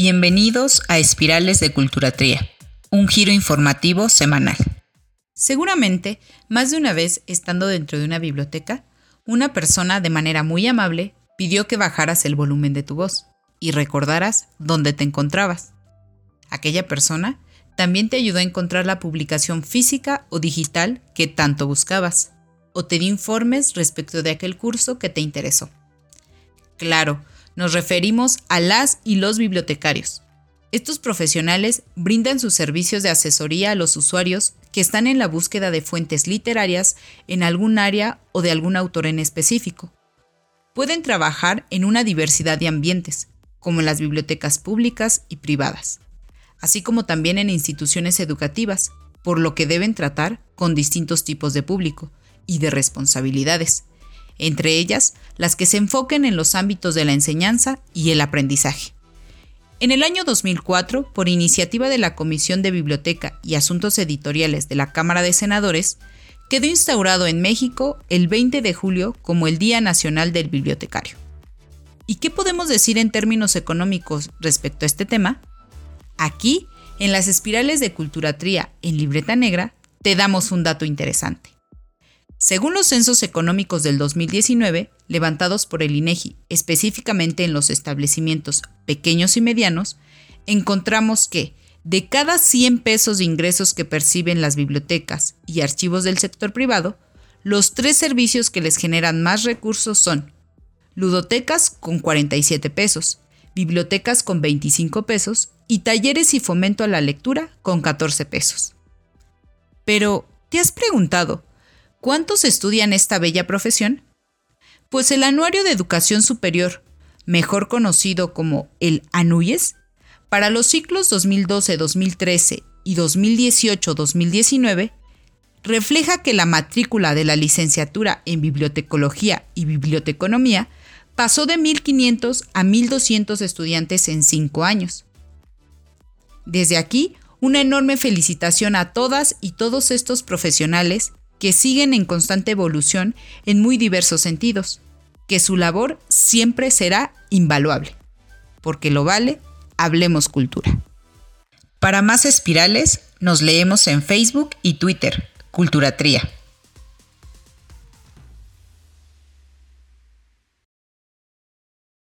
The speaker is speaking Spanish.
Bienvenidos a Espirales de Culturatría, un giro informativo semanal. Seguramente, más de una vez estando dentro de una biblioteca, una persona de manera muy amable pidió que bajaras el volumen de tu voz y recordaras dónde te encontrabas. Aquella persona también te ayudó a encontrar la publicación física o digital que tanto buscabas, o te dio informes respecto de aquel curso que te interesó. Claro, nos referimos a las y los bibliotecarios. Estos profesionales brindan sus servicios de asesoría a los usuarios que están en la búsqueda de fuentes literarias en algún área o de algún autor en específico. Pueden trabajar en una diversidad de ambientes, como en las bibliotecas públicas y privadas, así como también en instituciones educativas, por lo que deben tratar con distintos tipos de público y de responsabilidades, entre ellas las que se enfoquen en los ámbitos de la enseñanza y el aprendizaje. En el año 2004, por iniciativa de la Comisión de Biblioteca y Asuntos Editoriales de la Cámara de Senadores, quedó instaurado en México el 20 de julio como el Día Nacional del Bibliotecario. ¿Y qué podemos decir en términos económicos respecto a este tema? Aquí, en las espirales de culturatría en libreta negra, te damos un dato interesante. Según los censos económicos del 2019, levantados por el INEGI, específicamente en los establecimientos pequeños y medianos, encontramos que de cada 100 pesos de ingresos que perciben las bibliotecas y archivos del sector privado, los tres servicios que les generan más recursos son ludotecas con 47 pesos, bibliotecas con 25 pesos y talleres y fomento a la lectura con 14 pesos. Pero, ¿te has preguntado ¿Cuántos estudian esta bella profesión? Pues el Anuario de Educación Superior, mejor conocido como el ANUYES, para los ciclos 2012-2013 y 2018-2019, refleja que la matrícula de la licenciatura en bibliotecología y biblioteconomía pasó de 1.500 a 1.200 estudiantes en cinco años. Desde aquí, una enorme felicitación a todas y todos estos profesionales que siguen en constante evolución en muy diversos sentidos, que su labor siempre será invaluable. Porque lo vale, hablemos cultura. Para más espirales, nos leemos en Facebook y Twitter, Culturatría.